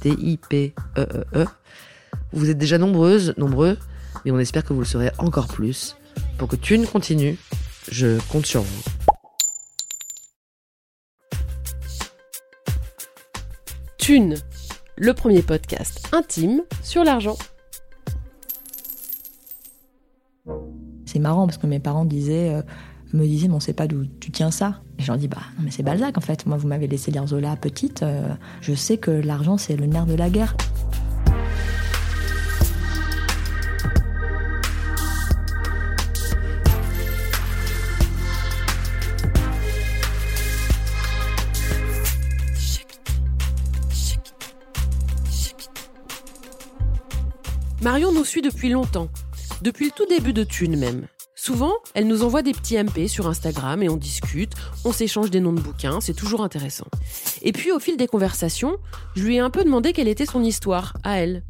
T-I-P-E-E-E. Vous êtes déjà nombreuses, nombreux, mais on espère que vous le serez encore plus. Pour que Thune continue, je compte sur vous. Thune, le premier podcast intime sur l'argent. C'est marrant parce que mes parents disaient, euh, me disaient, mais on sait pas d'où tu tiens ça. Et je leur dis, bah mais c'est Balzac en fait. Moi, vous m'avez laissé lire Zola petite. euh, je sais que l'argent, c'est le nerf de la guerre. Marion nous suit depuis longtemps, depuis le tout début de Thune même. Souvent, elle nous envoie des petits MP sur Instagram et on discute, on s'échange des noms de bouquins, c'est toujours intéressant. Et puis au fil des conversations, je lui ai un peu demandé quelle était son histoire, à elle.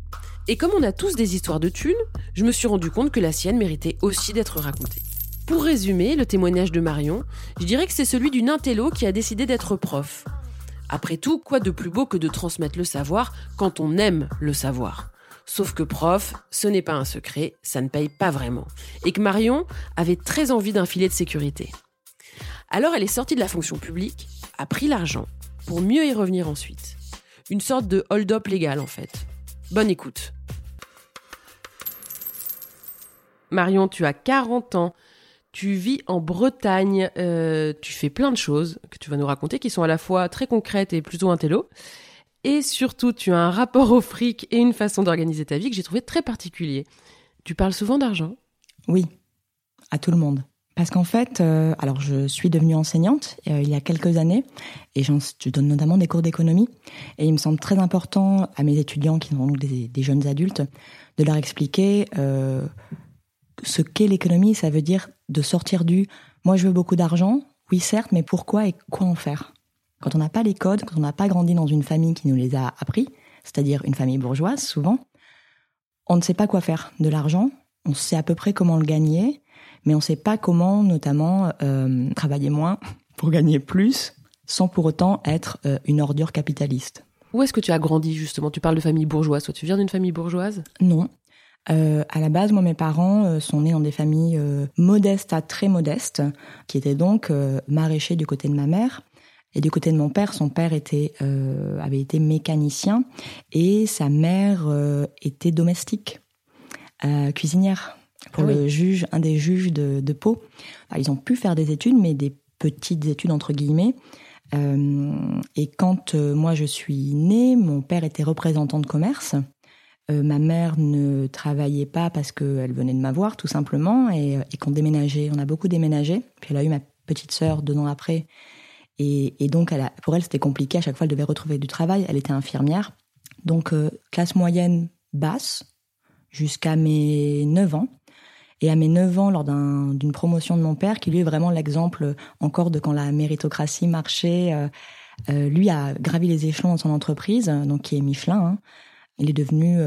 Et comme on a tous des histoires de thunes, je me suis rendu compte que la sienne méritait aussi d'être racontée. Pour résumer, le témoignage de Marion, je dirais que c'est celui d'une intello qui a décidé d'être prof. Après tout, quoi de plus beau que de transmettre le savoir quand on aime le savoir? Sauf que prof, ce n'est pas un secret, ça ne paye pas vraiment. Et que Marion avait très envie d'un filet de sécurité. Alors elle est sortie de la fonction publique, a pris l'argent, pour mieux y revenir ensuite. Une sorte de hold-up légal en fait. Bonne écoute. Marion, tu as 40 ans, tu vis en Bretagne, euh, tu fais plein de choses que tu vas nous raconter qui sont à la fois très concrètes et plutôt intello. Et surtout, tu as un rapport au fric et une façon d'organiser ta vie que j'ai trouvé très particulier. Tu parles souvent d'argent Oui, à tout le monde. Parce qu'en fait, euh, alors je suis devenue enseignante euh, il y a quelques années et je donne notamment des cours d'économie. Et il me semble très important à mes étudiants qui sont donc des, des jeunes adultes de leur expliquer euh, ce qu'est l'économie. Ça veut dire de sortir du moi je veux beaucoup d'argent, oui certes, mais pourquoi et quoi en faire Quand on n'a pas les codes, quand on n'a pas grandi dans une famille qui nous les a appris, c'est-à-dire une famille bourgeoise souvent, on ne sait pas quoi faire de l'argent. On sait à peu près comment le gagner, mais on ne sait pas comment, notamment, euh, travailler moins pour gagner plus, sans pour autant être euh, une ordure capitaliste. Où est-ce que tu as grandi justement? Tu parles de famille bourgeoise. Toi, tu viens d'une famille bourgeoise? Non. Euh, à la base, moi, mes parents sont nés dans des familles modestes à très modestes, qui étaient donc maraîchers du côté de ma mère. Et du côté de mon père, son père était, euh, avait été mécanicien et sa mère euh, était domestique, euh, cuisinière pour Ah oui. le juge, un des juges de, de Pau. Enfin, ils ont pu faire des études, mais des petites études entre guillemets. Et quand moi je suis née, mon père était représentant de commerce. Ma mère ne travaillait pas parce qu'elle venait de m'avoir, tout simplement, et, et qu'on déménageait. On a beaucoup déménagé. Puis elle a eu ma petite sœur deux ans après. Et, donc, pour elle, c'était compliqué. À chaque fois, elle devait retrouver du travail. Elle était infirmière. Donc, euh, classe moyenne basse, jusqu'à mes 9 ans. Et à mes 9 ans, lors d'un- d'une promotion de mon père, qui lui est vraiment l'exemple encore de quand la méritocratie marchait, euh, euh, lui a gravi les échelons dans son entreprise, donc qui est Michelin. hein. Il est devenu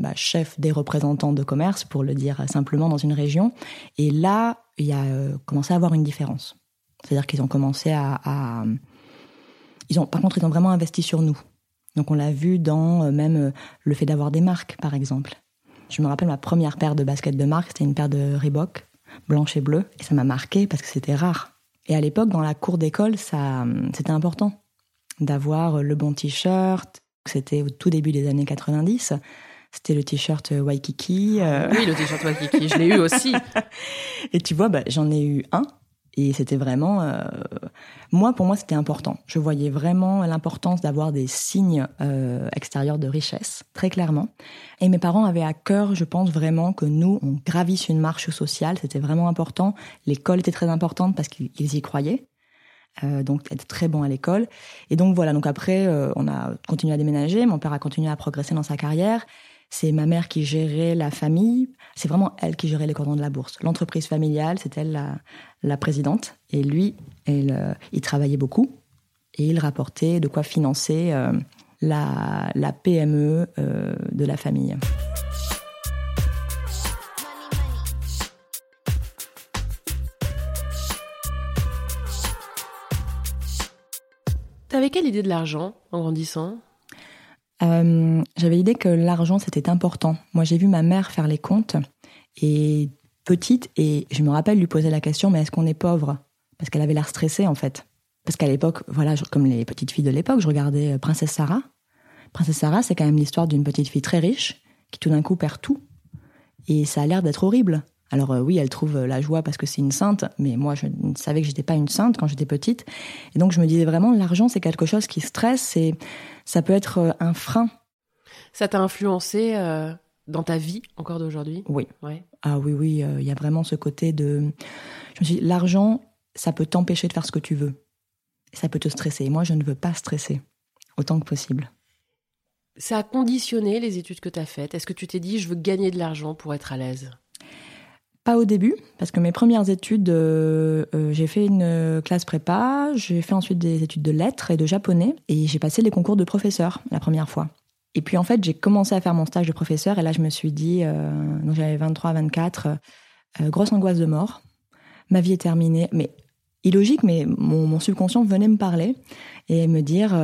bah, chef des représentants de commerce, pour le dire simplement, dans une région. Et là, il a commencé à avoir une différence. C'est-à-dire qu'ils ont commencé à, à- Ils ont, par contre, ils ont vraiment investi sur nous. Donc on l'a vu dans euh, même euh, le fait d'avoir des marques, par exemple. Je me rappelle ma première paire de baskets de marque, c'était une paire de Reebok. blanche et bleue. Et ça m'a marqué parce que c'était rare. Et à l'époque, dans la cour d'école, ça, c'était important d'avoir le bon t-shirt. C'était au tout début des années 90. C'était le t-shirt Waikiki. Euh. Oui, le t-shirt Waikiki, je l'ai eu aussi. et tu vois, bah, j'en ai eu un et c'était vraiment, euh, moi, pour moi, c'était important. Je voyais vraiment l'importance d'avoir des signes euh, extérieurs de richesse, très clairement. Et mes parents avaient à cœur, je pense vraiment, que nous, on gravisse une marche sociale. C'était vraiment important. L'école était très importante parce qu'ils y croyaient. Euh, donc être très bon à l'école. Et donc voilà, donc après, euh, on a continué à déménager, mon père a continué à progresser dans sa carrière. C'est ma mère qui gérait la famille. C'est vraiment elle qui gérait les cordons de la bourse. L'entreprise familiale, c'est elle la, présidente. Et lui, euh, il travaillait beaucoup. Et il rapportait de quoi financer euh, la, PME euh, de la famille. T'avais quelle idée de l'argent en grandissant? Euh, j'avais l'idée que l'argent c'était important. Moi j'ai vu ma mère faire les comptes et petite et je me rappelle lui poser la question mais est-ce qu'on est pauvre? Parce qu'elle avait l'air stressée en fait. Parce qu'à l'époque, voilà, comme les petites filles de l'époque, je regardais euh, Princesse Sarah. Princesse Sarah, c'est quand même l'histoire d'une petite fille très riche qui tout d'un coup perd tout. Et ça a l'air d'être horrible. Alors euh, oui, elle trouve euh, la joie parce que c'est une sainte, mais moi je savais que j'étais pas une sainte quand j'étais petite. Et donc je me disais vraiment, l'argent c'est quelque chose qui stresse et ça peut être euh, un frein. Ça t'a influencé dans ta vie encore d'aujourd'hui? Oui. Ah oui, oui, il y a vraiment ce côté de... Je me suis l'argent, ça peut t'empêcher de faire ce que tu veux. Ça peut te stresser. Et moi, je ne veux pas stresser autant que possible. Ça a conditionné les études que tu as faites? Est-ce que tu t'es dit, je veux gagner de l'argent pour être à l'aise? Pas au début, parce que mes premières études, euh, euh, j'ai fait une euh, classe prépa, j'ai fait ensuite des études de lettres et de japonais, et j'ai passé les concours de professeur la première fois. Et puis en fait, j'ai commencé à faire mon stage de professeur, et là je me suis dit, donc j'avais 23, 24, grosse angoisse de mort, ma vie est terminée, mais illogique, mais mon, subconscient venait me parler et me dire,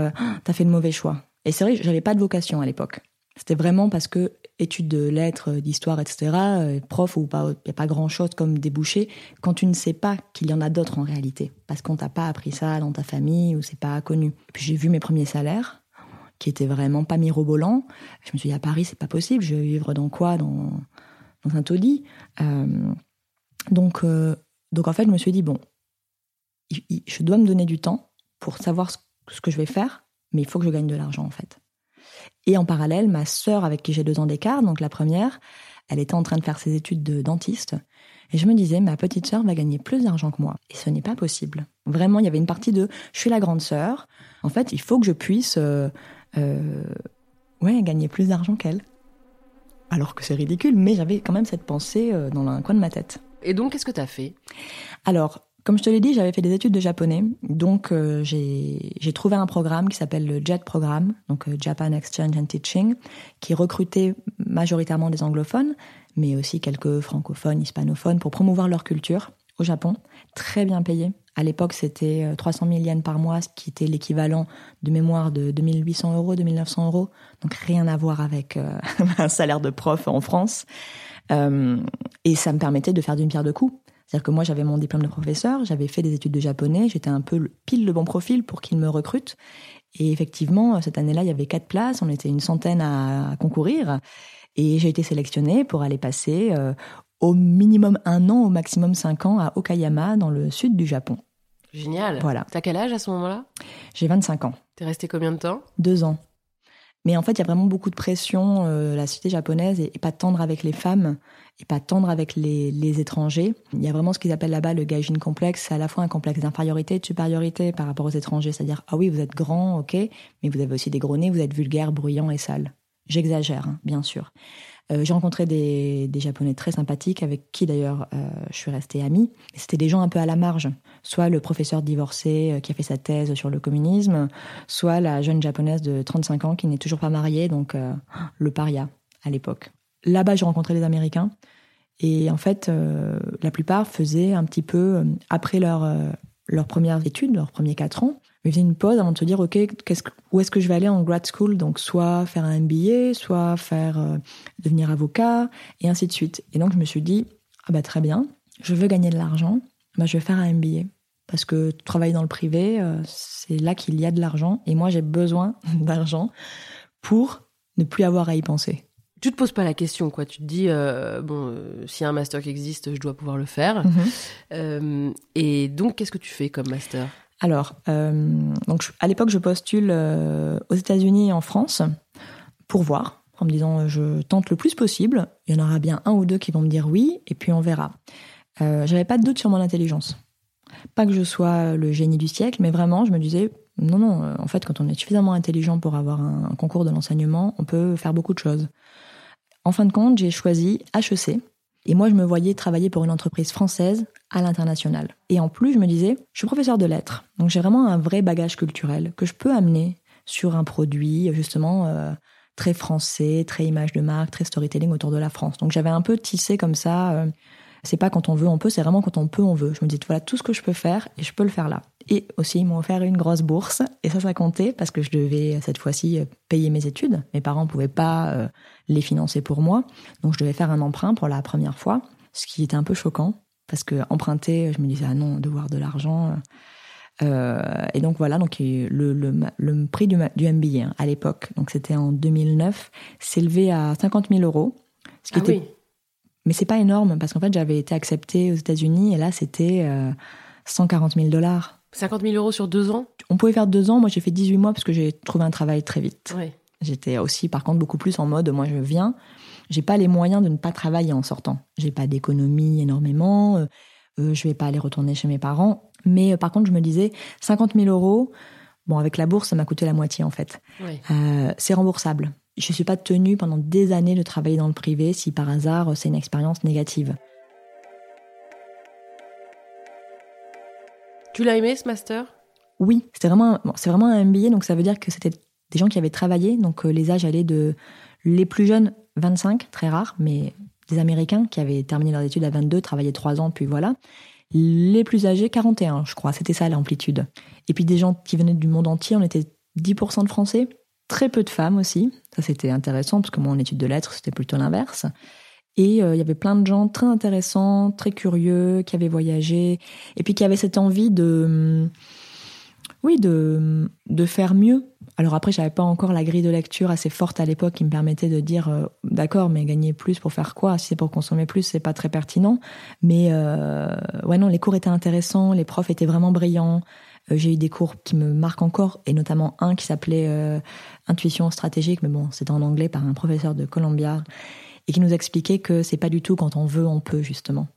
t'as fait le mauvais choix. Et c'est vrai, j'avais pas de vocation à l'époque. C'était vraiment parce que études de lettres, d'histoire, etc., euh, prof ou pas, il n'y a pas grand-chose comme débouché quand tu ne sais pas qu'il y en a d'autres en réalité, parce qu'on t'a pas appris ça dans ta famille ou c'est pas connu. puis j'ai vu mes premiers salaires qui étaient vraiment pas mirobolants. Je me suis dit à Paris c'est pas possible, je vais vivre dans quoi, dans dans un taudis. Euh, donc euh, donc en fait je me suis dit bon, je dois me donner du temps pour savoir ce que je vais faire, mais il faut que je gagne de l'argent en fait. Et en parallèle, ma sœur, avec qui j'ai deux ans d'écart, donc la première, elle était en train de faire ses études de dentiste. Et je me disais, ma petite sœur va gagner plus d'argent que moi. Et ce n'est pas possible. Vraiment, il y avait une partie de, je suis la grande sœur. En fait, il faut que je puisse, euh, euh, ouais, gagner plus d'argent qu'elle. Alors que c'est ridicule, mais j'avais quand même cette pensée euh, dans un coin de ma tête. Et donc, qu'est-ce que tu as fait? Alors, comme je te l'ai dit, j'avais fait des études de japonais, donc euh, j'ai trouvé un programme qui s'appelle le JET Programme, donc euh, Japan Exchange and Teaching, qui recrutait majoritairement des anglophones, mais aussi quelques francophones, hispanophones, pour promouvoir leur culture au Japon. Très bien payé. À l'époque, c'était 300 000 yens par mois, ce qui était l'équivalent de mémoire de 2800 euros, 2900 euros. Donc rien à voir avec euh, un salaire de prof en France. et ça me permettait de faire d'une pierre deux coups c'est-à-dire que moi, j'avais mon diplôme de professeur, j'avais fait des études de japonais, j'étais un peu pile le bon profil pour qu'ils me recrutent. Et effectivement, cette année-là, il y avait quatre places, on était une centaine à, concourir. Et j'ai été sélectionnée pour aller passer euh, au minimum un an, au maximum cinq ans à Okayama, dans le sud du Japon. Génial. Voilà. T'as quel âge à ce moment-là? J'ai 25 ans. T'es resté combien de temps? Deux ans. Mais en fait, il y a vraiment beaucoup de pression. Euh, la société japonaise est, pas tendre avec les femmes et pas tendre avec les, les étrangers. Il y a vraiment ce qu'ils appellent là-bas le gaijin complexe. C'est à la fois un complexe d'infériorité et de supériorité par rapport aux étrangers. C'est-à-dire, ah oui, vous êtes grand, ok, mais vous avez aussi des gros nez, vous êtes vulgaire, bruyant et sale. J'exagère, hein, bien sûr. Euh, j'ai rencontré des, Japonais très sympathiques, avec qui d'ailleurs euh, je suis restée amie. C'était des gens un peu à la marge. Soit le professeur divorcé euh, qui a fait sa thèse sur le communisme, soit la jeune Japonaise de 35 ans qui n'est toujours pas mariée, donc le paria à l'époque. Là-bas, j'ai rencontré des Américains. Et en fait, la plupart faisaient un petit peu, après leur, leurs premières études, leurs premiers quatre ans, mais faisaient une pause avant de se dire, OK, où est-ce que je vais aller en grad school? Donc, soit faire un MBA, soit faire devenir avocat, et ainsi de suite. Et donc, je me suis dit, ah bah très bien, je veux gagner de l'argent, bah, je vais faire un MBA. Parce que travailler dans le privé, euh, c'est là qu'il y a de l'argent. Et moi, j'ai besoin d'argent pour ne plus avoir à y penser. Tu te poses pas la question, quoi. Tu te dis, euh, bon, euh, s'il y a un master qui existe, je dois pouvoir le faire. Mhm. et donc, qu'est-ce que tu fais comme master? Alors, donc, à l'époque, je postule aux États-Unis et en France pour voir en me disant je tente le plus possible. Il y en aura bien un ou deux qui vont me dire oui, et puis on verra. Euh, J'avais pas de doute sur mon intelligence. Pas que je sois le génie du siècle, mais vraiment, je me disais non, non. Euh, en fait, quand on est suffisamment intelligent pour avoir un, un concours de l'enseignement, on peut faire beaucoup de choses. En fin de compte, j'ai choisi HEC. Et moi, je me voyais travailler pour une entreprise française à l'international. Et en plus, je me disais, je suis professeur de lettres, donc j'ai vraiment un vrai bagage culturel que je peux amener sur un produit, justement, euh, très français, très image de marque, très storytelling autour de la France. Donc j'avais un peu tissé comme ça. Euh, c'est pas quand on veut, on peut, c'est vraiment quand on peut, on veut. Je me dis, voilà tout ce que je peux faire et je peux le faire là. Et aussi, ils m'ont offert une grosse bourse. Et ça, ça comptait parce que je devais, cette fois-ci, payer mes études. Mes parents pouvaient pas euh, les financer pour moi. Donc, je devais faire un emprunt pour la première fois. Ce qui était un peu choquant. Parce que emprunter, je me disais, ah non, devoir de l'argent. Euh, euh, et donc voilà, donc le, le, le prix du, du MBA hein, à l'époque, donc c'était en 2009, s'élevait à 50 000 euros. Ce qui ah était... oui. Mais c'est pas énorme parce qu'en fait j'avais été acceptée aux États-Unis et là c'était euh, 140 000 dollars. 50 000 euros sur deux ans? On pouvait faire deux ans. Moi j'ai fait 18 mois parce que j'ai trouvé un travail très vite. Oui. J'étais aussi par contre beaucoup plus en mode moi je viens. J'ai pas les moyens de ne pas travailler en sortant. J'ai pas d'économie énormément. Euh, euh, je vais pas aller retourner chez mes parents. Mais euh, par contre, je me disais, 50 000 euros, bon, avec la bourse, ça m'a coûté la moitié en fait. Oui. Euh, c'est remboursable. Je suis pas tenue pendant des années de travailler dans le privé si par hasard c'est une expérience négative. Tu l'as aimé ce master? Oui, c'était vraiment, bon, c'est vraiment un MBA, donc ça veut dire que c'était des gens qui avaient travaillé, donc euh, les âges allaient de les plus jeunes 25, très rare, mais des Américains qui avaient terminé leurs études à 22, travaillaient 3 ans, puis voilà. Les plus âgés, 41, je crois. C'était ça l'amplitude. Et puis des gens qui venaient du monde entier, on était 10% de Français, très peu de femmes aussi. Ça, c'était intéressant, parce que moi, en études de lettres, c'était plutôt l'inverse. Et euh, il y avait plein de gens très intéressants, très curieux, qui avaient voyagé, et puis qui avaient cette envie de, oui, de, de faire mieux. Alors après, j'avais pas encore la grille de lecture assez forte à l'époque qui me permettait de dire, euh, d'accord, mais gagner plus pour faire quoi? Si c'est pour consommer plus, c'est pas très pertinent. Mais euh, ouais, non, les cours étaient intéressants, les profs étaient vraiment brillants. Euh, j'ai eu des cours qui me marquent encore, et notamment un qui s'appelait euh, Intuition stratégique, mais bon, c'était en anglais par un professeur de Columbia, et qui nous expliquait que c'est pas du tout quand on veut, on peut, justement.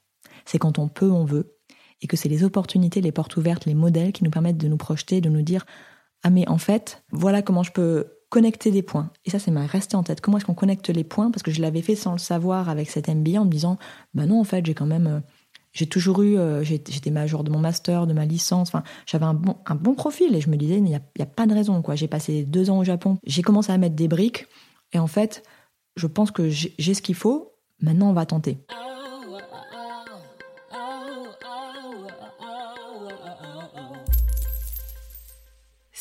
C'est quand on peut, on veut. Et que c'est les opportunités, les portes ouvertes, les modèles qui nous permettent de nous projeter, de nous dire ah mais en fait, voilà comment je peux connecter des points. Et ça, ça m'a resté en tête. Comment est-ce qu'on connecte les points? Parce que je l'avais fait sans le savoir avec cet MBA en me disant, bah non, en fait, j'ai quand même, euh, j'ai toujours eu, euh, j'étais major de mon master, de ma licence. Enfin, j'avais un bon, un bon profil et je me disais, il n'y a, a pas de raison. quoi. J'ai passé deux ans au Japon. J'ai commencé à mettre des briques et en fait, je pense que j'ai ce qu'il faut. Maintenant, on va tenter.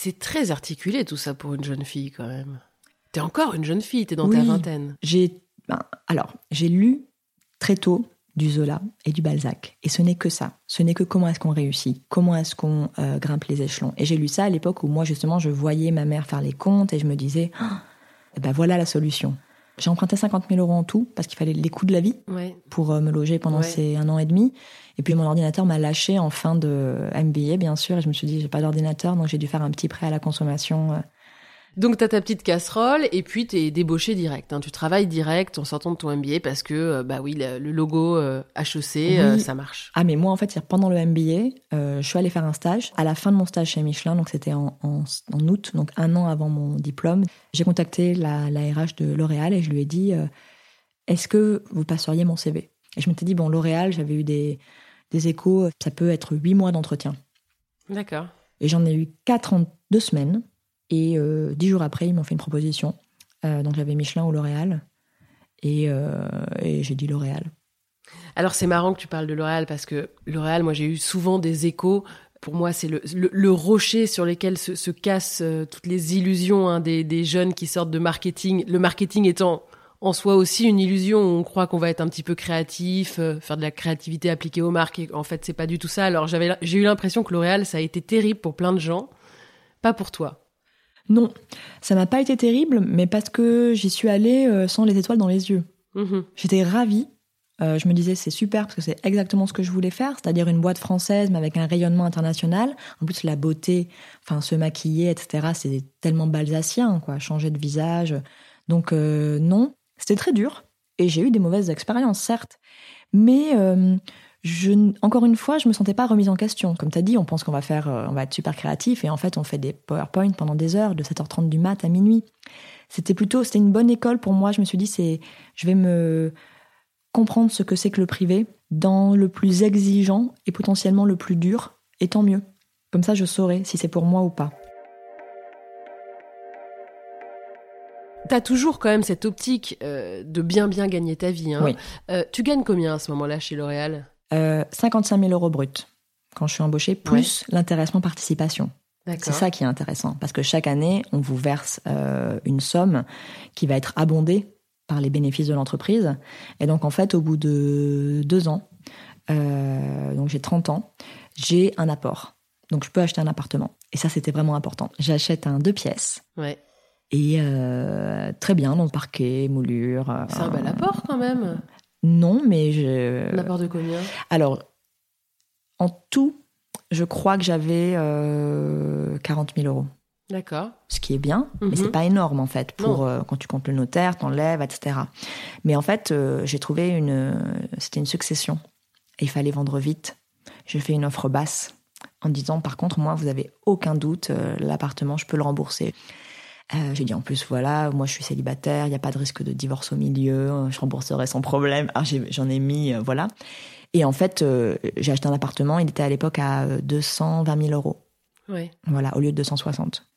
C'est très articulé tout ça pour une jeune fille quand même. T'es encore une jeune fille, t'es dans ta vingtaine. J'ai, ben, alors, j'ai lu très tôt du Zola et du Balzac. Et ce n'est que ça. Ce n'est que comment est-ce qu'on réussit, comment est-ce qu'on euh, grimpe les échelons. Et j'ai lu ça à l'époque où moi, justement, je voyais ma mère faire les comptes et je me disais, Ah, eh ben voilà la solution. J'ai emprunté 50 000 euros en tout parce qu'il fallait les coûts de la vie Ouais. pour euh, me loger pendant Ouais. ces un an et demi. Et puis mon ordinateur m'a lâché en fin de MBA, bien sûr. Et je me suis dit, j'ai pas d'ordinateur, donc j'ai dû faire un petit prêt à la consommation. euh, Donc t'as ta petite casserole et puis t'es débauché direct. hein. Tu travailles direct en sortant de ton MBA parce que euh, bah oui le, logo euh, HEC euh, Oui. ça marche. Ah mais moi en fait pendant le MBA, euh, je suis allée faire un stage. À la fin de mon stage chez Michelin, donc c'était en, en, en août, donc un an avant mon diplôme, j'ai contacté la, la RH de L'Oréal et je lui ai dit euh, est-ce que vous passeriez mon CV Et je m'étais dit bon L'Oréal, j'avais eu des des échos, ça peut être huit mois d'entretien. D'accord. Et j'en ai eu quatre en deux semaines. Et euh, dix jours après, ils m'ont fait une proposition. Euh, donc j'avais Michelin ou L'Oréal. Et, euh, et j'ai dit L'Oréal. Alors c'est marrant que tu parles de L'Oréal parce que L'Oréal, moi j'ai eu souvent des échos. Pour moi, c'est le, le, le rocher sur lequel se, se cassent euh, toutes les illusions hein, des, des jeunes qui sortent de marketing. Le marketing étant en soi aussi une illusion. On croit qu'on va être un petit peu créatif, euh, faire de la créativité appliquée aux marques. Et en fait, c'est pas du tout ça. Alors j'avais, j'ai eu l'impression que L'Oréal, ça a été terrible pour plein de gens, pas pour toi. Non, ça m'a pas été terrible, mais parce que j'y suis allée euh, sans les étoiles dans les yeux. Mhm. J'étais ravie. Euh, je me disais c'est super parce que c'est exactement ce que je voulais faire, c'est-à-dire une boîte française mais avec un rayonnement international. En plus la beauté, enfin se maquiller, etc. C'est tellement balsacien, quoi, changer de visage. Donc euh, non, c'était très dur et j'ai eu des mauvaises expériences certes, mais euh, encore une fois, je me sentais pas remise en question. Comme tu as dit, on pense qu'on va faire, euh, on va être super créatif et en fait on fait des PowerPoint pendant des heures, de 7h30 du mat à minuit. C'était plutôt, c'était une bonne école pour moi. Je me suis dit c'est, je vais me comprendre ce que c'est que le privé dans le plus exigeant et potentiellement le plus dur, et tant mieux. Comme ça, je saurai si c'est pour moi ou pas. T'as toujours quand même cette optique euh, de bien bien gagner ta vie. Hein. Oui. Euh, tu gagnes combien à ce moment-là chez L'Oréal? Euh, 55 000 euros brut quand je suis embauchée, plus l'intéressement participation. C'est ça qui est intéressant, parce que chaque année, on vous verse euh, une somme qui va être abondée par les bénéfices de l'entreprise. Et donc, en fait, au bout de deux ans, donc j'ai 30 ans, j'ai un apport. Donc, je peux acheter un appartement. Et ça, c'était vraiment important. J'achète un deux pièces. Ouais. Et euh, très bien, donc parquet, moulure. euh, C'est un bel apport quand même. Non, mais je. Un apport de combien? Alors, en tout, je crois que j'avais euh, 40 000 euros. D'accord. Ce qui est bien, mais Mhm. c'est pas énorme en fait pour euh, quand tu comptes le notaire, t'enlèves, etc. Mais en fait, euh, j'ai trouvé une, euh, c'était une succession et il fallait vendre vite. J'ai fait une offre basse en disant par contre moi vous avez aucun doute euh, l'appartement je peux le rembourser. Euh, j'ai dit en plus voilà moi je suis célibataire il n'y a pas de risque de divorce au milieu je rembourserai sans problème alors j'en ai mis euh, voilà et en fait euh, j'ai acheté un appartement il était à l'époque à euh, 220 000 euros Ouais. voilà, au lieu de 260.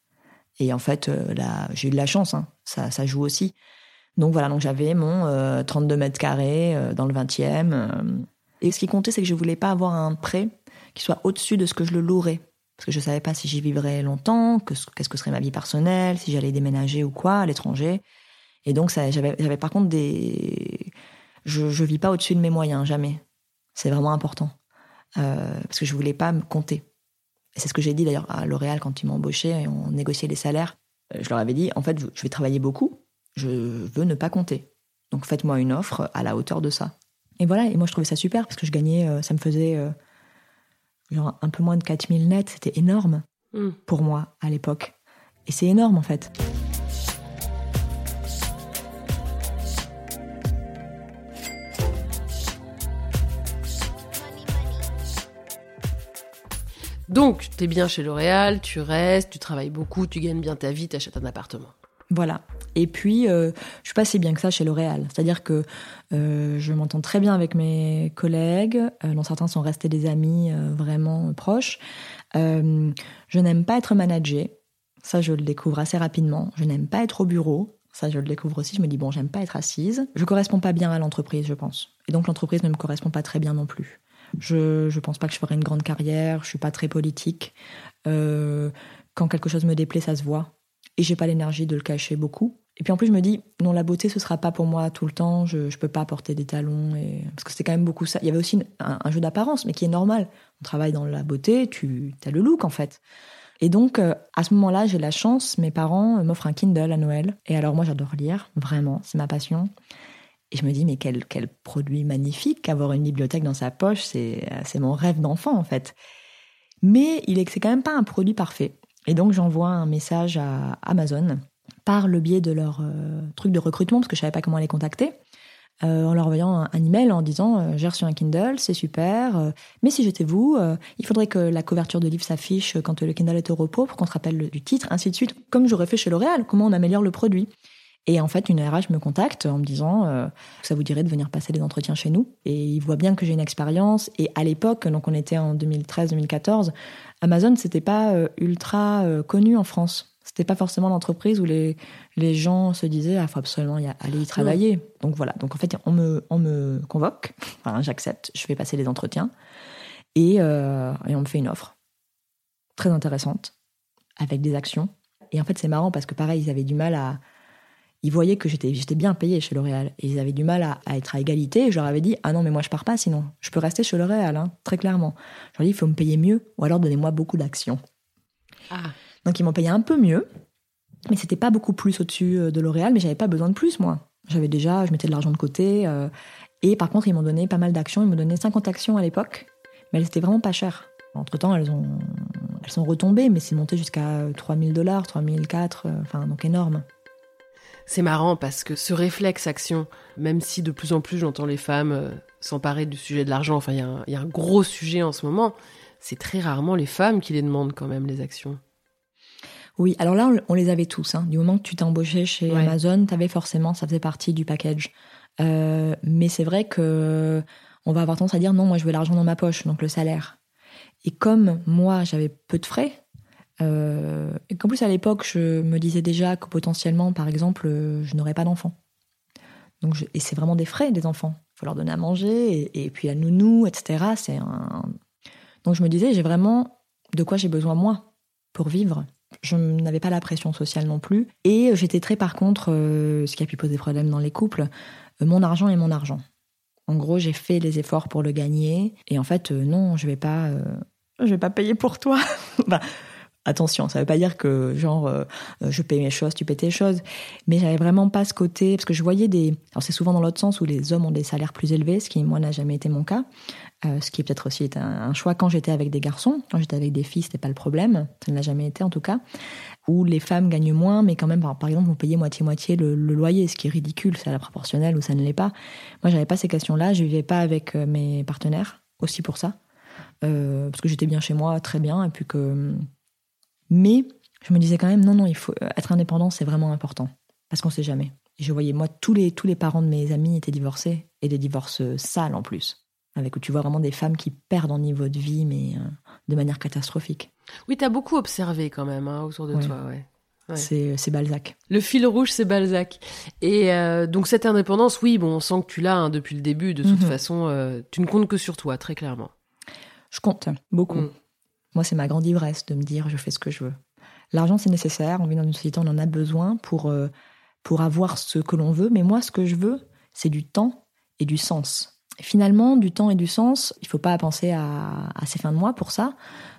Et en fait, là, j'ai eu de la chance, hein. ça, ça joue aussi. Donc voilà, donc j'avais mon euh, 32 mètres carrés dans le 20e. euh. et ce qui comptait, c'est que je voulais pas avoir un prêt qui soit au-dessus de ce que je le louerais. Parce que je savais pas si j'y vivrais longtemps, que- qu'est-ce que serait ma vie personnelle, si j'allais déménager ou quoi à l'étranger. Et donc j'avais, par contre des... Je, je vis pas au-dessus de mes moyens, jamais. C'est vraiment important. Euh, parce que je voulais pas me compter. C'est ce que j'ai dit d'ailleurs à L'Oréal quand ils m'ont embauché et on négociait les salaires. Euh, Je leur avais dit, en fait, je vais travailler beaucoup, je veux ne pas compter. Donc faites-moi une offre à la hauteur de ça. Et voilà, et moi je trouvais ça super parce que je gagnais, euh, ça me faisait genre un peu moins de 4000 nets, c'était énorme Hmm. pour moi à l'époque. Et c'est énorme en fait. Donc, t'es bien chez L'Oréal, tu restes, tu travailles beaucoup, tu gagnes bien ta vie, t'achètes un appartement. Voilà. Et puis, euh, je suis pas si bien que ça chez L'Oréal. C'est-à-dire que euh, je m'entends très bien avec mes collègues, euh, dont certains sont restés des amis euh, vraiment proches. Je n'aime pas être managée. Ça, je le découvre assez rapidement. Je n'aime pas être au bureau. Ça, je le découvre aussi. Je me dis, bon, j'aime pas être assise. Je corresponds pas bien à l'entreprise, je pense. Et donc, l'entreprise ne me correspond pas très bien non plus. Je, je pense pas que je ferai une grande carrière. Je suis pas très politique. Quand quelque chose me déplaît, ça se voit et j'ai pas l'énergie de le cacher beaucoup. Et puis en plus, je me dis, non, la beauté, ce sera pas pour moi tout le temps, je, je peux pas porter des talons. Et... Parce que c'était quand même beaucoup ça. Il y avait aussi un, jeu d'apparence, mais qui est normal. On travaille dans la beauté, tu as le look en fait. Et donc, euh, à ce moment-là, j'ai la chance, mes parents euh, m'offrent un Kindle à Noël. Et alors, moi, j'adore lire, vraiment, c'est ma passion. Et je me dis, mais quel, quel produit magnifique, avoir une bibliothèque dans sa poche, c'est euh, c'est mon rêve d'enfant en fait. Mais il est c'est quand même pas un produit parfait. Et donc j'envoie un message à Amazon par le biais de leur euh, truc de recrutement, parce que je savais pas comment les contacter, euh, en leur envoyant un, email en disant euh, j'ai reçu un Kindle, c'est super, mais si j'étais vous, il faudrait que la couverture de livre s'affiche quand le Kindle est au repos pour qu'on se rappelle le- du titre, ainsi de suite, comme j'aurais fait chez L'Oréal, comment on améliore le produit. Et en fait, une RH me contacte en me disant euh, ça vous dirait de venir passer des entretiens chez nous. Et il voit bien que j'ai une expérience. Et à l'époque, donc on était en 2013-2014, Amazon, c'était pas euh, ultra euh, connu en France. C'était pas forcément l'entreprise où les, les gens se disaient ah faut absolument y aller y travailler. Donc voilà. Donc en fait on me on me convoque, enfin j'accepte, je fais passer les entretiens et, et on me fait une offre très intéressante avec des actions. Et en fait c'est marrant parce que pareil ils avaient du mal à ils voyaient que j'étais bien payée chez L'Oréal et ils avaient du mal à, être à égalité. Et je leur avais dit ah non mais moi je pars pas sinon je peux rester chez L'Oréal hein, très clairement. Je leur ai dit il faut me payer mieux ou alors donnez-moi beaucoup d'actions. Ah. Donc ils m'ont payé un peu mieux, mais c'était pas beaucoup plus au-dessus euh, de L'Oréal, mais j'avais pas besoin de plus moi. J'avais déjà, je mettais de l'argent de côté. Euh, et par contre ils m'ont donné pas mal d'actions. Ils m'ont donné 50 actions à l'époque, mais elles étaient vraiment pas chères. Entre temps elles ont elles sont retombées, mais c'est monté jusqu'à 3000 dollars, 3004, euh, enfin donc énorme. C'est marrant parce que ce réflexe action, même si de plus en plus j'entends les femmes euh, s'emparer du sujet de l'argent, enfin il y, a un gros sujet en ce moment, c'est très rarement les femmes qui les demandent quand même les actions. Oui, alors là on, les avait tous. Hein. Du moment que tu t'es embauché chez Amazon, tu avais forcément, ça faisait partie du package. Euh, mais c'est vrai que on va avoir tendance à dire non, moi je veux l'argent dans ma poche, donc le salaire. Et comme moi j'avais peu de frais, euh, et qu'en plus, à l'époque, je me disais déjà que potentiellement, par exemple, euh, je n'aurais pas d'enfants. Donc, et c'est vraiment des frais, des enfants. Il faut leur donner à manger, et, puis la nounou, etc. C'est un... Donc, je me disais, j'ai vraiment de quoi j'ai besoin, moi, pour vivre. Je n'avais pas la pression sociale non plus. Et j'étais très, par contre, euh, ce qui a pu poser problème dans les couples, mon argent est mon argent. En gros, j'ai fait les efforts pour le gagner. Et en fait, non, je vais pas, je vais pas payer pour toi. Attention, ça veut pas dire que genre euh, euh, je paye mes choses, tu payes tes choses, mais j'avais vraiment pas ce côté parce que je voyais des. Alors c'est souvent dans l'autre sens où les hommes ont des salaires plus élevés, ce qui moi n'a jamais été mon cas, euh, ce qui peut-être aussi un, choix quand j'étais avec des garçons, quand j'étais avec des filles c'était pas le problème, ça ne l'a jamais été en tout cas, où les femmes gagnent moins, mais quand même par, exemple vous payez moitié moitié le, loyer, ce qui est ridicule, c'est à la proportionnelle ou ça ne l'est pas. Moi j'avais pas ces questions-là, je vivais pas avec mes partenaires aussi pour ça, parce que j'étais bien chez moi, très bien, et puis que mais je me disais quand même, non, non, il faut euh, être indépendant, c'est vraiment important. Parce qu'on sait jamais. Et je voyais, moi, tous les, tous les parents de mes amis étaient divorcés, et des divorces euh, sales en plus. Avec où tu vois vraiment des femmes qui perdent en niveau de vie, mais euh, de manière catastrophique. Oui, tu as beaucoup observé quand même hein, autour de toi, ouais. C'est Balzac. Le fil rouge, c'est Balzac. Et donc cette indépendance, oui, bon, on sent que tu l'as hein, depuis le début. De toute mhm. façon, tu ne comptes que sur toi, très clairement. Je compte beaucoup. Mm. Moi, c'est ma grande ivresse de me dire je fais ce que je veux. L'argent, c'est nécessaire. On vit dans une société, on en a besoin pour, euh, pour avoir ce que l'on veut. Mais moi, ce que je veux, c'est du temps et du sens. finalement, du temps et du sens, il ne faut pas penser à, ces fins de mois pour ça.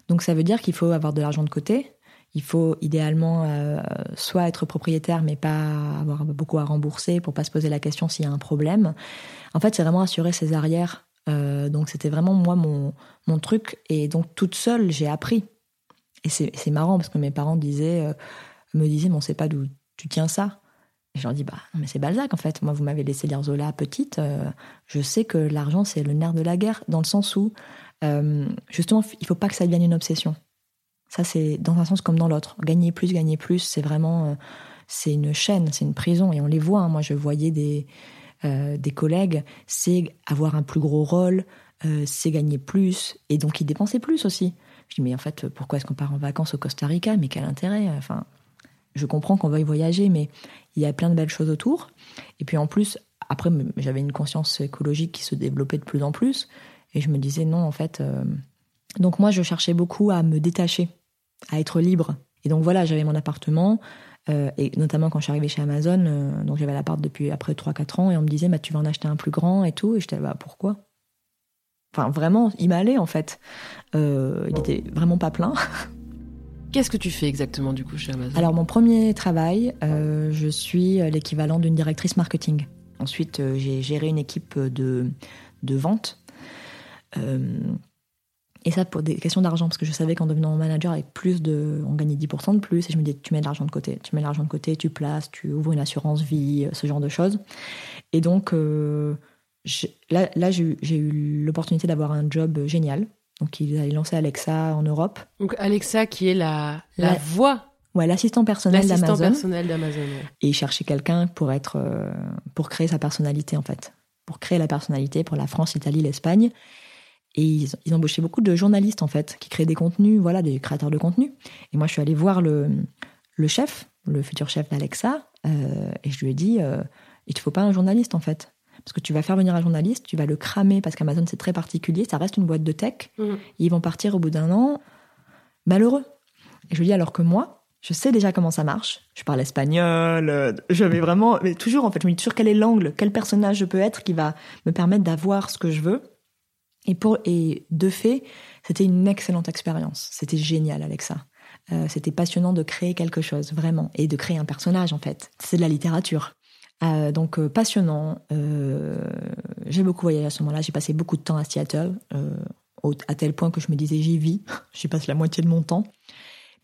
Donc, ça veut dire qu'il faut avoir de l'argent de côté. Il faut idéalement euh, soit être propriétaire, mais pas avoir beaucoup à rembourser pour pas se poser la question s'il y a un problème. En fait, c'est vraiment assurer ses arrières euh, donc c'était vraiment moi mon, mon truc. Et donc toute seule, j'ai appris. Et c'est marrant parce que mes parents disaient, euh, me disaient, mais on sait pas d'où tu tiens ça. Et je dis, bah, mais c'est Balzac en fait. Moi, vous m'avez laissé lire Zola petite. Euh, je sais que l'argent, c'est le nerf de la guerre, dans le sens où, justement, il faut pas que ça devienne une obsession. Ça, c'est dans un sens comme dans l'autre. Gagner plus, gagner plus, c'est vraiment, c'est une chaîne, c'est une prison. Et on les voit. Hein. Moi, je voyais des, euh, des collègues, c'est avoir un plus gros rôle, euh, c'est gagner plus, et donc ils dépensaient plus aussi. Je dis, mais en fait, pourquoi est-ce qu'on part en vacances au Costa Rica? Mais quel intérêt? Enfin, je comprends qu'on veuille voyager, mais il y a plein de belles choses autour. Et puis en plus, après, j'avais une conscience écologique qui se développait de plus en plus, et je me disais, non, en fait. Euh, donc moi, je cherchais beaucoup à me détacher, à être libre. Et donc voilà, j'avais mon appartement, euh, et notamment quand je suis arrivée chez Amazon, euh, donc j'avais l'appart depuis après 3-4 ans, et on me disait, bah, tu vas en acheter un plus grand et tout. Et j'étais, bah, pourquoi? Enfin, vraiment, il m'allait en fait. Euh, il était vraiment pas plein. Qu'est-ce que tu fais exactement du coup chez Amazon? Alors, mon premier travail, je suis l'équivalent d'une directrice marketing. Ensuite, j'ai géré une équipe de, de vente. Et ça pour des questions d'argent, parce que je savais qu'en devenant manager avec plus de. On gagnait 10% de plus, et je me disais, tu mets de l'argent de côté, tu mets de l'argent de côté, tu places, tu ouvres une assurance vie, ce genre de choses. Et donc, euh, là, là j'ai eu l'opportunité d'avoir un job génial. Donc, ils allaient lancer Alexa en Europe. Donc, Alexa qui est la, la, voix. Ouais, l'assistant personnel d'Amazon. L'assistant personnel d'Amazon. Et ils cherchaient quelqu'un pour être, euh, pour créer sa personnalité, en fait. Pour créer la personnalité pour la France, l'Italie, l'Espagne. Et ils, ils, embauchaient beaucoup de journalistes, en fait, qui créaient des contenus, voilà, des créateurs de contenu. Et moi, je suis allée voir le, le chef, le futur chef d'Alexa, euh, et je lui ai dit, euh, il te faut pas un journaliste, en fait. Parce que tu vas faire venir un journaliste, tu vas le cramer, parce qu'Amazon, c'est très particulier, ça reste une boîte de tech. Mmh. ils vont partir au bout d'un an malheureux. Et je lui dis, alors que moi, Je sais déjà comment ça marche. Je parle espagnol. euh, J'avais vraiment, mais toujours en fait, je me dis toujours quel est l'angle, quel personnage je peux être qui va me permettre d'avoir ce que je veux. Et pour et de fait, c'était une excellente expérience. C'était génial, Alexa. Euh, c'était passionnant de créer quelque chose, vraiment, et de créer un personnage en fait. C'est de la littérature. Euh, donc euh, passionnant. Euh, j'ai beaucoup voyagé à ce moment-là. J'ai passé beaucoup de temps à Seattle, au- à tel point que je me disais j'y vis. J'y passe la moitié de mon temps.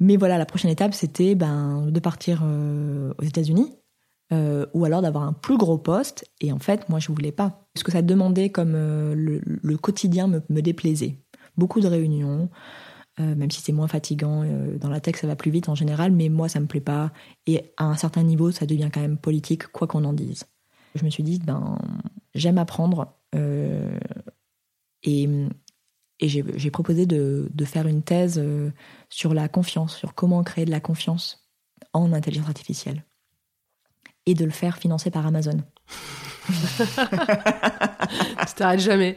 Mais voilà, la prochaine étape, c'était ben, de partir aux États-Unis, euh, ou alors d'avoir un plus gros poste. Et en fait, moi, je voulais pas. Ce que ça demandait comme euh, le, quotidien me, déplaisait. Beaucoup de réunions, euh, même si c'est moins fatigant. dans la tech, ça va plus vite en général, mais moi, ça me plaît pas. Et à un certain niveau, ça devient quand même politique, quoi qu'on en dise. Je me suis dit, ben, j'aime apprendre. et et j'ai proposé de, faire une thèse sur la confiance, sur comment créer de la confiance en intelligence artificielle. Et de le faire financer par Amazon. Tu t'arrêtes jamais.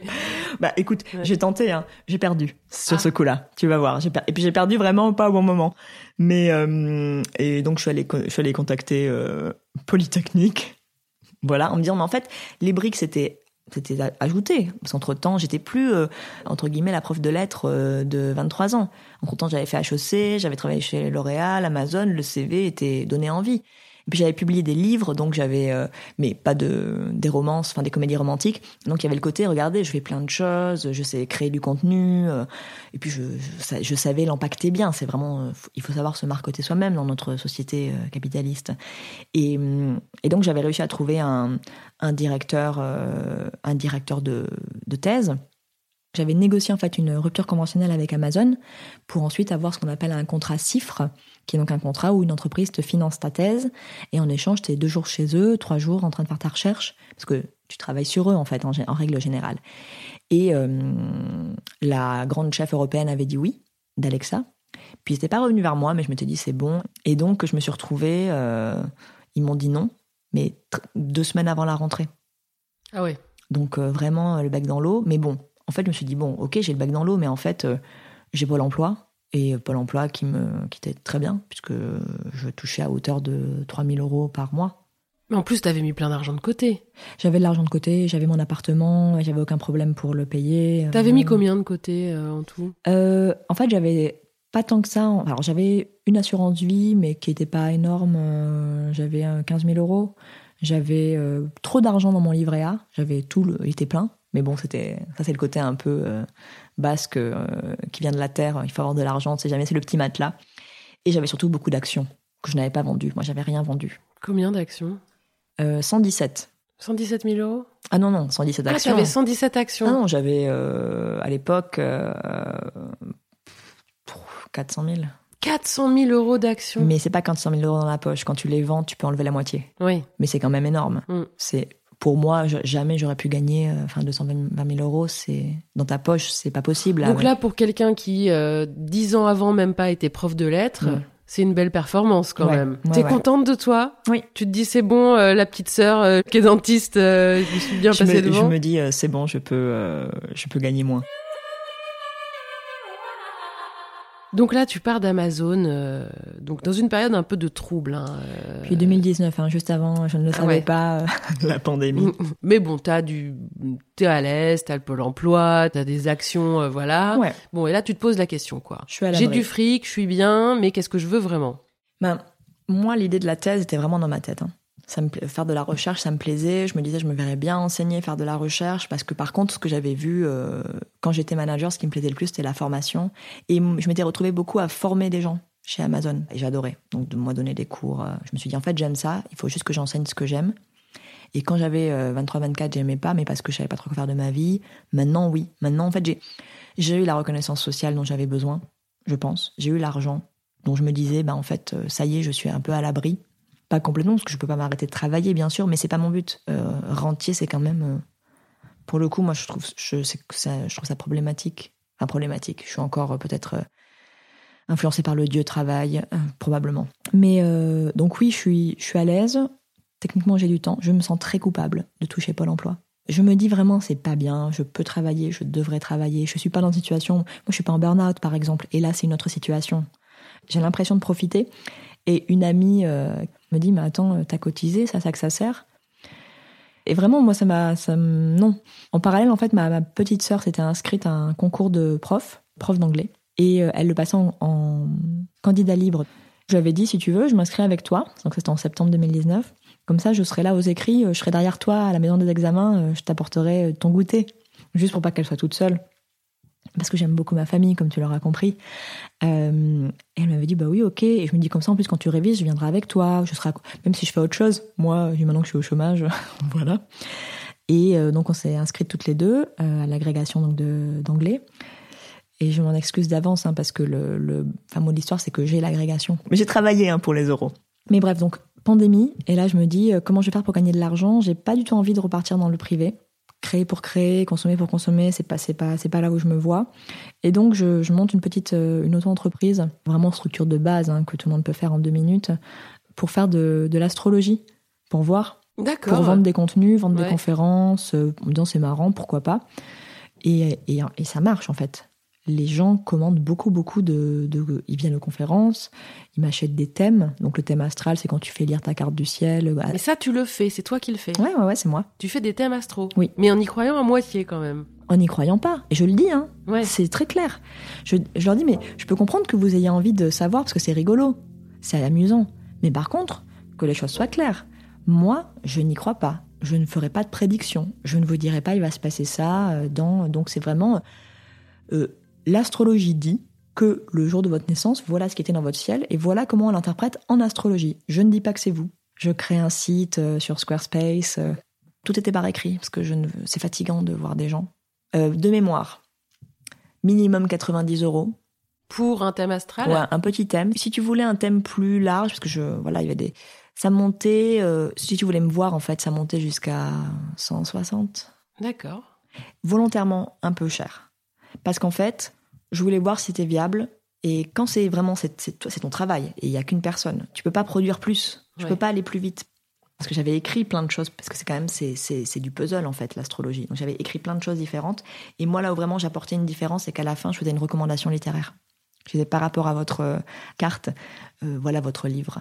Bah écoute, Ouais. j'ai tenté, hein. j'ai perdu sur Ah. ce coup-là. Tu vas voir. Per- Et puis j'ai perdu vraiment pas au bon moment. Mais euh, et donc je suis allée, co- je suis allée contacter euh, Polytechnique. Voilà, en me disant mais en fait les briques c'était c'était a- ajouté. Parce qu'entre temps j'étais plus euh, entre guillemets la prof de lettres euh, de 23 ans. Entre temps j'avais fait HEC, j'avais travaillé chez L'Oréal, Amazon, le CV était donné envie. J'avais publié des livres, donc j'avais, euh, mais pas de des romances, enfin des comédies romantiques. Donc il y avait le côté, regardez, je fais plein de choses, je sais créer du contenu, euh, et puis je, je, sa- je savais l'impacter bien. C'est vraiment, euh, il faut savoir se marketer soi-même dans notre société capitaliste. Et, et donc j'avais réussi à trouver un, un directeur, un directeur de, de thèse. J'avais négocié en fait une rupture conventionnelle avec Amazon pour ensuite avoir ce qu'on appelle un contrat CIFRE, qui est donc un contrat où une entreprise te finance ta thèse et en échange, tu es deux jours chez eux, trois jours en train de faire ta recherche, parce que tu travailles sur eux en fait, en, règle générale. Et euh, la grande chef européenne avait dit oui, d'Alexa. Puis ils n'étaient pas revenus vers moi, mais je m'étais dit c'est bon. Et donc je me suis retrouvée, euh, ils m'ont dit non, mais deux semaines avant la rentrée. Ah ouais. Donc euh, vraiment le bac dans l'eau. Mais bon, en fait, je me suis dit, bon, ok, j'ai le bac dans l'eau, mais en fait, j'ai Pôle emploi. Et Pôle emploi qui, me, qui était très bien, puisque je touchais à hauteur de 3000 euros par mois. Mais en plus, t'avais mis plein d'argent de côté. J'avais de l'argent de côté, j'avais mon appartement, j'avais aucun problème pour le payer. T'avais Euh, mis combien de côté euh, en tout? Euh, En fait, j'avais pas tant que ça. Alors, j'avais une assurance vie, mais qui était pas énorme. J'avais euh, 15 000 euros. J'avais trop d'argent dans mon livret A. J'avais tout, le, il était plein. Mais bon, c'était ça, c'est le côté un peu euh, basque euh, qui vient de la terre. Il faut avoir de l'argent, c'est jamais, c'est le petit matelas. Et j'avais surtout beaucoup d'actions que je n'avais pas vendues. Moi, j'avais rien vendu. Combien d'actions? Euh, 117. 117 000 euros? Ah non, non, 117 Ah, actions. t'avais 117 actions. Ah non, j'avais euh, à l'époque euh, 400 000. 400 000 euros d'actions. Mais c'est pas 400 000 euros dans la poche. Quand tu les vends, tu peux enlever la moitié. Oui. Mais c'est quand même énorme. Mm. C'est pour moi, jamais j'aurais pu gagner euh, enfin 220 000 euros. C'est dans ta poche, c'est pas possible. Donc là, pour quelqu'un qui, euh, dix ans avant, même pas était prof de lettres, c'est une belle performance quand Ouais, même. T'es contente de toi? Oui. Tu te dis, c'est bon, euh, la petite sœur euh, qui est dentiste, je me suis bien je, passée me, devant. je me dis c'est bon, je peux, je peux gagner moins. Donc là, tu pars d'Amazon, euh, donc dans une période un peu de trouble. Hein, euh, Puis 2019, hein, juste avant, je ne le Ah savais ouais. pas. euh, la pandémie. Mm, mm. Mais bon, t'as du, t'es à l'aise, t'as le pôle emploi, t'as des actions, euh, voilà. Ouais, Bon, et là, tu te poses la question, quoi. je suis à J'ai du fric, je suis bien, mais qu'est-ce que je veux vraiment? Ben, moi, l'idée de la thèse était vraiment dans ma tête. hein. Faire de la recherche, ça me plaisait. Je me disais, je me verrais bien enseigner, faire de la recherche, parce que par contre, ce que j'avais vu euh, quand j'étais manager, ce qui me plaisait le plus, c'était la formation. Et je m'étais retrouvée beaucoup à former des gens chez Amazon, et j'adorais. Donc, de moi donner des cours. euh, je me suis dit, en fait, j'aime ça. Il faut juste que j'enseigne ce que j'aime. Et quand j'avais 23-24, j'aimais pas, mais parce que je savais pas trop quoi faire de ma vie. Maintenant, oui. Maintenant, en fait, j'ai j'ai eu la reconnaissance sociale dont j'avais besoin, je pense. J'ai eu l'argent dont je me disais, bah en fait, euh, ça y est, je suis un peu à l'abri. Pas complètement, parce que je peux pas m'arrêter de travailler, bien sûr, mais c'est pas mon but. Euh, rentier, c'est quand même, euh, pour le coup, moi, je trouve, je, ça, trouve ça problématique. Enfin, problématique. Je suis encore euh, peut-être influencée par le dieu travail, probablement. Mais donc oui, je suis, je suis à l'aise. Techniquement, j'ai du temps. Je me sens très coupable de toucher Pôle Emploi. Je me dis vraiment, c'est pas bien. Je peux travailler, je devrais travailler. Je suis pas dans une situation. Moi, je suis pas en burn-out, par exemple. Et là, c'est une autre situation. J'ai l'impression de profiter. Et une amie euh, me dit, mais attends, t'as cotisé, ça, ça que ça sert Et vraiment, moi, ça m'a... Non. En parallèle, en fait, ma, petite sœur s'était inscrite à un concours de prof, prof d'anglais. Et euh, elle le passait en, en candidat libre. Je lui avais dit, si tu veux, je m'inscris avec toi. Donc c'était en septembre 2019. Comme ça, je serai là aux écrits, euh, je serai derrière toi à la maison des examens, euh, je t'apporterai euh, ton goûter. Juste pour pas qu'elle soit toute seule. Parce que j'aime beaucoup ma famille, comme tu l'auras compris. Euh, et elle m'avait dit, bah oui, ok. Et je me dis, comme ça, en plus, quand tu révises, je viendrai avec toi. Je serai, même si je fais autre chose. Moi, maintenant que je suis au chômage, voilà. Et euh, donc, on s'est inscrites toutes les deux euh, à l'agrégation donc d'anglais. Et je m'en excuse d'avance, hein, parce que le, le mot de l'histoire, c'est que j'ai l'agrégation. Mais j'ai travaillé hein, pour les euros. Mais bref, donc, pandémie. Et là, je me dis, euh, comment je vais faire pour gagner de l'argent? J'ai pas du tout envie de repartir dans le privé. Créer pour créer, consommer pour consommer, c'est pas, c'est pas, c'est pas là où je me vois. Et donc, je, je monte une petite, euh, une auto-entreprise, vraiment structure de base, hein, que tout le monde peut faire en deux minutes, pour faire de, de l'astrologie, pour voir pour vendre des contenus, vendre Ouais. des conférences, euh, en me disant c'est marrant, pourquoi pas. Et, et, et ça marche en fait. Les gens commandent beaucoup, beaucoup de, de- Ils viennent aux conférences, ils m'achètent des thèmes. Donc le thème astral, c'est quand tu fais lire ta carte du ciel. bah, Mais ça, tu le fais, c'est toi qui le fais. Ouais, ouais, ouais, c'est moi. Tu fais des thèmes astro. Oui. Mais en y croyant à moitié quand même. En n'y croyant pas. Et je le dis, hein. Ouais. C'est très clair. Je, je leur dis, mais je peux comprendre que vous ayez envie de savoir parce que c'est rigolo, c'est amusant. Mais par contre, que les choses soient claires. Moi, je n'y crois pas. Je ne ferai pas de prédiction. Je ne vous dirai pas, il va se passer ça. euh, Dans... Donc c'est vraiment... euh, L'astrologie dit que le jour de votre naissance, voilà ce qui était dans votre ciel et voilà comment on l'interprète en astrologie. Je ne dis pas que c'est vous. Je crée un site euh, sur Squarespace. euh, tout était par écrit parce que je ne... c'est fatigant de voir des gens. Euh, de mémoire, minimum 90 euros. Pour un thème astral? Ouais, un petit thème. Si tu voulais un thème plus large, parce que je, voilà, il y avait des, ça montait, euh, si tu voulais me voir, en fait, ça montait jusqu'à 160. D'accord. Volontairement un peu cher. Parce qu'en fait, je voulais voir si c'était viable. Et quand c'est vraiment, c'est, c'est, toi- c'est ton travail. Et il y a qu'une personne. Tu peux pas produire plus. Tu Ouais. peux pas aller plus vite. Parce que j'avais écrit plein de choses, parce que c'est quand même, c'est, c'est, c'est du puzzle, en fait, l'astrologie. Donc j'avais écrit plein de choses différentes. Et moi, là où vraiment j'apportais une différence, c'est qu'à la fin, je faisais une recommandation littéraire. Je disais par rapport à votre euh, carte, euh, voilà votre livre.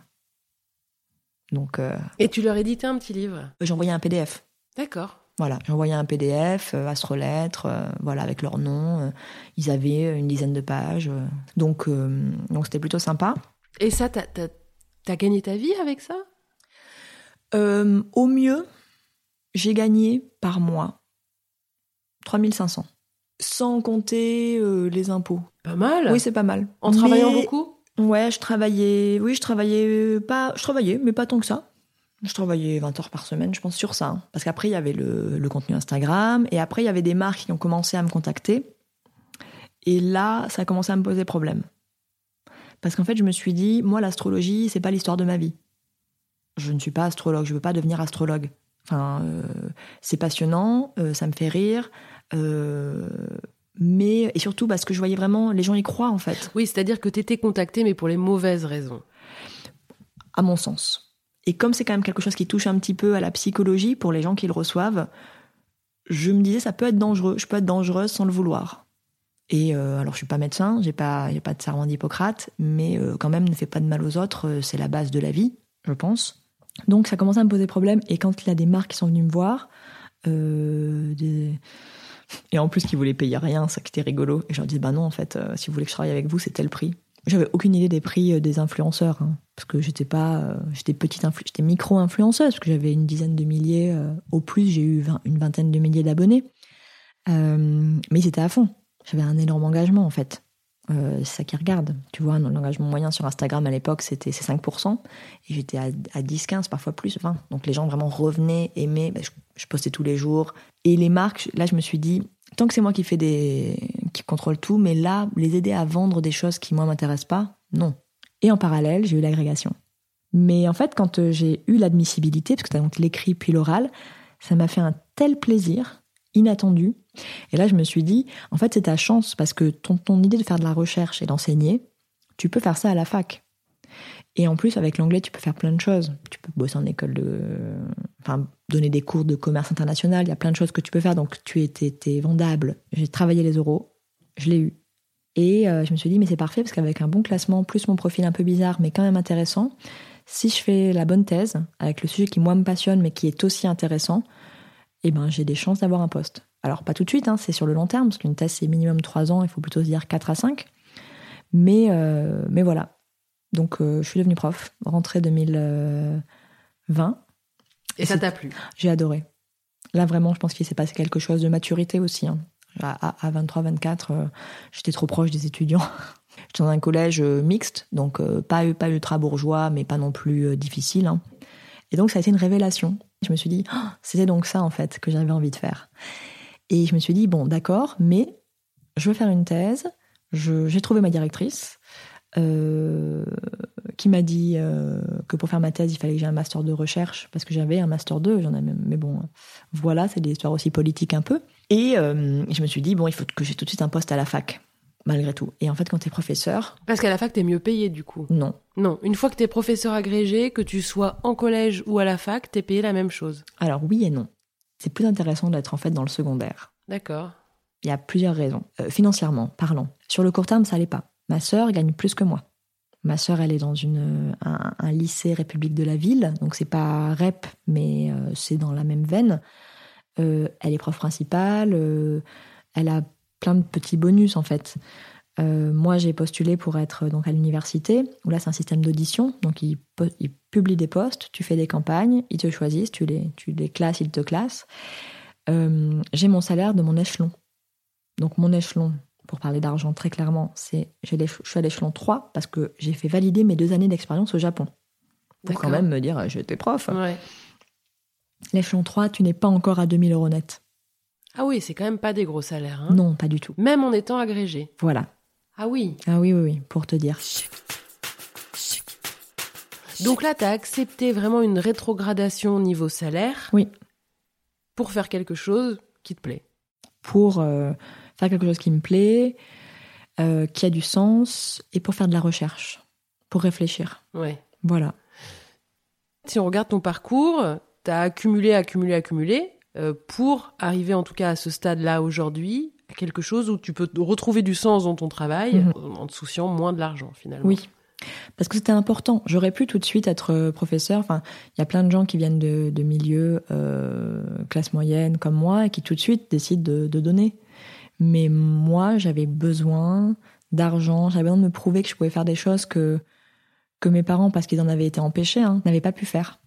Donc, euh, Et tu leur éditais un petit livre? j'envoyais un PDF. D'accord. Voilà, j'envoyais un PDF, euh, Astrolettre, euh, voilà, avec leur nom. euh, ils avaient une dizaine de pages. euh. donc, donc c'était plutôt sympa. Et ça, t'as, t'as, t'as gagné ta vie avec ça? Au mieux, j'ai gagné par mois 3500. Sans compter les impôts. Pas mal. Oui, c'est pas mal. en travaillant beaucoup? Ouais, je travaillais. Oui, je travaillais pas. Je travaillais, mais pas tant que ça. Je travaillais 20 heures par semaine, je pense, sur ça. hein. Parce qu'après, il y avait le, le contenu Instagram. Et après, il y avait des marques qui ont commencé à me contacter. Et là, ça a commencé à me poser problème. Parce qu'en fait, je me suis dit, moi, l'astrologie, c'est pas l'histoire de ma vie. Je ne suis pas astrologue, je veux pas devenir astrologue. Enfin, euh, c'est passionnant, euh, ça me fait rire. euh, mais, et surtout parce que je voyais vraiment, les gens y croient, en fait. Oui, c'est-à-dire que t'étais contacté, mais pour les mauvaises raisons. à mon sens. Et comme c'est quand même quelque chose qui touche un petit peu à la psychologie pour les gens qui le reçoivent, je me disais ça peut être dangereux. Je peux être dangereuse sans le vouloir. Et euh, alors je suis pas médecin, j'ai pas, pas de serment d'Hippocrate, mais euh, quand même ne fais pas de mal aux autres, euh, c'est la base de la vie, je pense. Donc ça commence à me poser problème. Et quand il y a des marques qui sont venues me voir, et en plus qui voulaient payer rien, ça qui était rigolo. Et je leur dis bah non en fait, si vous voulez que je travaille avec vous, c'est tel prix. J'avais aucune idée des prix euh, des influenceurs, hein, parce que j'étais pas, euh, j'étais petite, j'étais micro-influenceuse, parce que j'avais une dizaine de milliers, euh, au plus j'ai eu une vingtaine de milliers d'abonnés, Euh, mais c'était à fond. J'avais un énorme engagement en fait. C'est ça qui regarde. Tu vois, l'engagement moyen sur Instagram à l'époque, c'était c'est 5%, et j'étais à, à 10, 15, parfois plus, 20. Donc les gens vraiment revenaient, aimaient. Je, je postais tous les jours. Et les marques, là, je me suis dit, tant que c'est moi qui fais des, qui contrôle tout, mais là, les aider à vendre des choses qui moi m'intéressent pas, non. Et en parallèle, j'ai eu l'agrégation. Mais en fait, quand euh, j'ai eu l'admissibilité, parce que tu as donc l'écrit puis l'oral, ça m'a fait un tel plaisir, inattendu. Et là, je me suis dit, en fait, c'est ta chance, parce que ton, ton idée de faire de la recherche et d'enseigner, tu peux faire ça à la fac. Et en plus, avec l'anglais, tu peux faire plein de choses. Tu peux bosser en école de. Enfin, donner des cours de commerce international. Il y a plein de choses que tu peux faire. Donc, tu étais, vendable. J'ai travaillé les euros. Je l'ai eu. Et euh, je me suis dit, mais c'est parfait parce qu'avec un bon classement, plus mon profil un peu bizarre, mais quand même intéressant, si je fais la bonne thèse, avec le sujet qui moi me passionne, mais qui est aussi intéressant, eh ben, j'ai des chances d'avoir un poste. Alors, pas tout de suite, hein, c'est sur le long terme, parce qu'une thèse, c'est minimum 3 ans, il faut plutôt se dire 4 à 5. Mais, euh, mais voilà. Donc, euh, je suis devenue prof, rentrée 2020. Et ça t'a plu? J'ai adoré. Là, vraiment, je pense qu'il s'est passé quelque chose de maturité aussi. Hein. À, 23, 24, euh, j'étais trop proche des étudiants. j'étais dans un collège mixte, donc pas, pas ultra bourgeois, mais pas non plus difficile. Hein. Et donc, ça a été une révélation. Je me suis dit, oh, c'était donc ça, en fait, que j'avais envie de faire. Et je me suis dit, bon, d'accord, mais je veux faire une thèse. J'ai trouvé ma directrice euh, qui m'a dit euh, que pour faire ma thèse, il fallait que j'ai un master de recherche, parce que j'avais un master 2, j'en ai même, mais bon, voilà, c'est des histoires aussi politiques un peu. Et euh, je me suis dit, bon, il faut que j'ai tout de suite un poste à la fac, malgré tout. Et en fait, quand tu es professeur... Parce qu'à la fac, tu es mieux payé, du coup. Non. Non, une fois que tu es professeur agrégé, que tu sois en collège ou à la fac, tu es payé la même chose. Alors oui et non c'est plus intéressant d'être en fait dans le secondaire. D'accord. Il y a plusieurs raisons. Euh, financièrement parlant, sur le court terme, ça n'allait pas. Ma sœur gagne plus que moi. Ma sœur, elle est dans une, un, lycée République de la Ville, donc c'est pas REP, mais euh, c'est dans la même veine. Euh, elle est prof principale, elle a plein de petits bonus en fait. Euh, moi, j'ai postulé pour être donc à l'université, où là, c'est un système d'audition. Donc, ils, publient des postes, tu fais des campagnes, ils te choisissent, tu les, tu les classes, ils te classent. Euh, j'ai mon salaire de mon échelon. Donc, mon échelon, pour parler d'argent très clairement, c'est je suis à l'échelon 3 parce que j'ai fait valider mes deux années d'expérience au Japon. Pour quand même me dire, j'étais prof. L'échelon 3, tu n'es pas encore à 2000 euros net. Ah oui, c'est quand même pas des gros salaires. Hein. non, pas du tout. Même en étant agrégé. Voilà. Ah oui Ah oui, oui, oui, pour te dire. Donc là, tu as accepté vraiment une rétrogradation au niveau salaire Oui. Pour faire quelque chose qui te plaît Pour euh, faire quelque chose qui me plaît, euh, qui a du sens, et pour faire de la recherche, pour réfléchir. Ouais. Voilà. Si on regarde ton parcours, tu as accumulé, accumulé, accumulé, euh, pour arriver en tout cas à ce stade-là aujourd'hui, quelque chose où tu peux retrouver du sens dans ton travail mhm. en te souciant moins de l'argent finalement. Oui. Parce que c'était important. J'aurais pu tout de suite être euh, professeur. Enfin, il y a plein de gens qui viennent de, de milieux euh, classe moyenne comme moi et qui tout de suite décident de, de donner. Mais moi, j'avais besoin d'argent. J'avais besoin de me prouver que je pouvais faire des choses que que mes parents, parce qu'ils en avaient été empêchés, hein, n'avaient pas pu faire.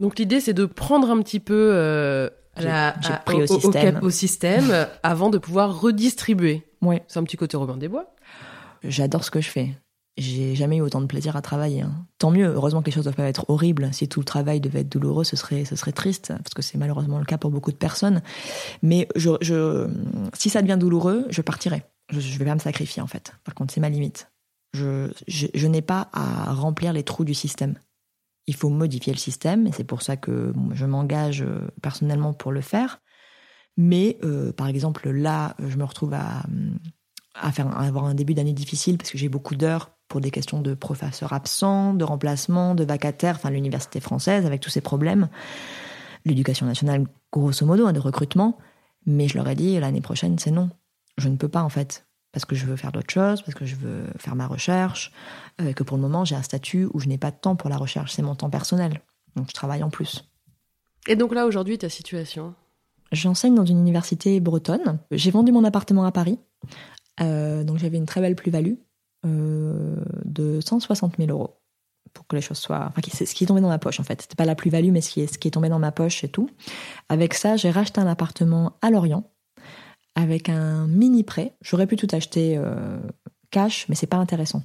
Donc l'idée, c'est de prendre un petit peu euh, la, pris au, système, au, système avant de pouvoir redistribuer. Oui. C'est un petit côté Robin des Bois. J'adore ce que je fais. J'ai jamais eu autant de plaisir à travailler. Hein. Tant mieux. Heureusement que les choses doivent pas être horribles. Si tout le travail devait être douloureux, ce serait, ce serait triste, parce que c'est malheureusement le cas pour beaucoup de personnes. Mais si ça devient douloureux, je partirai. Je, je vais pas me sacrifier en fait. Par contre, c'est ma limite. Je, n'ai pas à remplir les trous du système il faut modifier le système, et c'est pour ça que je m'engage euh, personnellement pour le faire. Mais euh, par exemple, là, je me retrouve à, avoir un début d'année difficile parce que j'ai beaucoup d'heures pour des questions de professeurs absents, de remplacement, de vacataires, enfin l'université française avec tous ces problèmes, l'éducation nationale grosso modo, hein, de recrutement. Mais je leur ai dit l'année prochaine, c'est non. Je ne peux pas en fait parce que je veux faire d'autres choses, parce que je veux faire ma recherche, euh, que pour le moment j'ai un statut où je n'ai pas de temps pour la recherche, c'est mon temps personnel. Donc je travaille en plus. Et donc là aujourd'hui ta situation? J'enseigne dans une université bretonne. J'ai vendu mon appartement à Paris, euh, donc j'avais une très belle plus-value euh, de 160 000 euros pour que les choses soient. Enfin, c'est ce qui est tombé dans ma poche en fait. C'était pas la plus-value, mais ce qui, est, ce qui est tombé dans ma poche et tout. Avec ça, j'ai racheté un appartement à Lorient avec un mini prêt. J'aurais pu tout acheter euh, cash, mais c'est pas intéressant.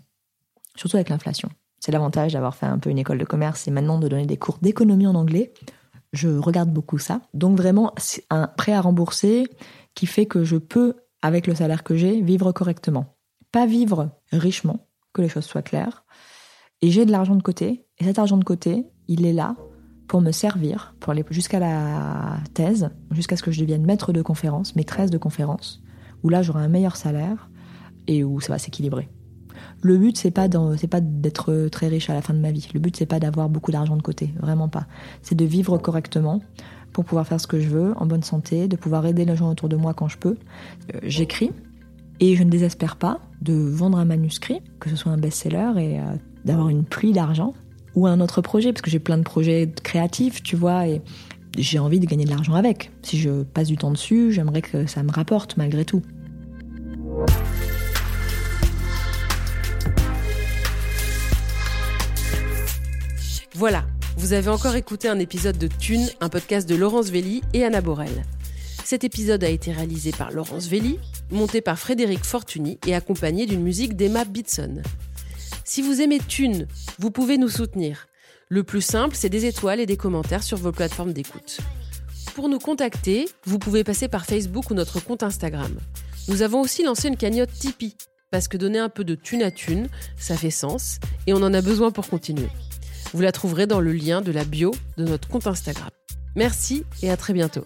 Surtout avec l'inflation. C'est l'avantage d'avoir fait un peu une école de commerce et maintenant de donner des cours d'économie en anglais. Je regarde beaucoup ça. Donc vraiment, c'est un prêt à rembourser qui fait que je peux, avec le salaire que j'ai, vivre correctement. Pas vivre richement, que les choses soient claires. Et j'ai de l'argent de côté. Et cet argent de côté, il est là pour me servir, pour aller jusqu'à la thèse, jusqu'à ce que je devienne maître de conférence, maîtresse de conférence, où là j'aurai un meilleur salaire et où ça va s'équilibrer. Le but c'est pas pas d'être très riche à la fin de ma vie. Le but c'est pas d'avoir beaucoup d'argent de côté, vraiment pas. C'est de vivre correctement pour pouvoir faire ce que je veux, en bonne santé, de pouvoir aider les gens autour de moi quand je peux. Euh, j'écris, Et je ne désespère pas de vendre un manuscrit, que ce soit un best-seller et euh, d'avoir une pluie d'argent ou un autre projet, parce que j'ai plein de projets créatifs, tu vois, et j'ai envie de gagner de l'argent avec. Si je passe du temps dessus, j'aimerais que ça me rapporte malgré tout. Voilà, vous avez encore écouté un épisode de Thune, un podcast de Laurence Velli et Anna Borel. Cet épisode a été réalisé par Laurence Velli, monté par Frédéric Fortuny et accompagné d'une musique d'Emma Bitson. Si vous aimez Thune, vous pouvez nous soutenir. Le plus simple, c'est des étoiles et des commentaires sur vos plateformes d'écoute. Pour nous contacter, vous pouvez passer par Facebook ou notre compte Instagram. Nous avons aussi lancé une cagnotte Tipeee, parce que donner un peu de thune à thune, ça fait sens, et on en a besoin pour continuer. Vous la trouverez dans le lien de la bio de notre compte Instagram. Merci et à très bientôt.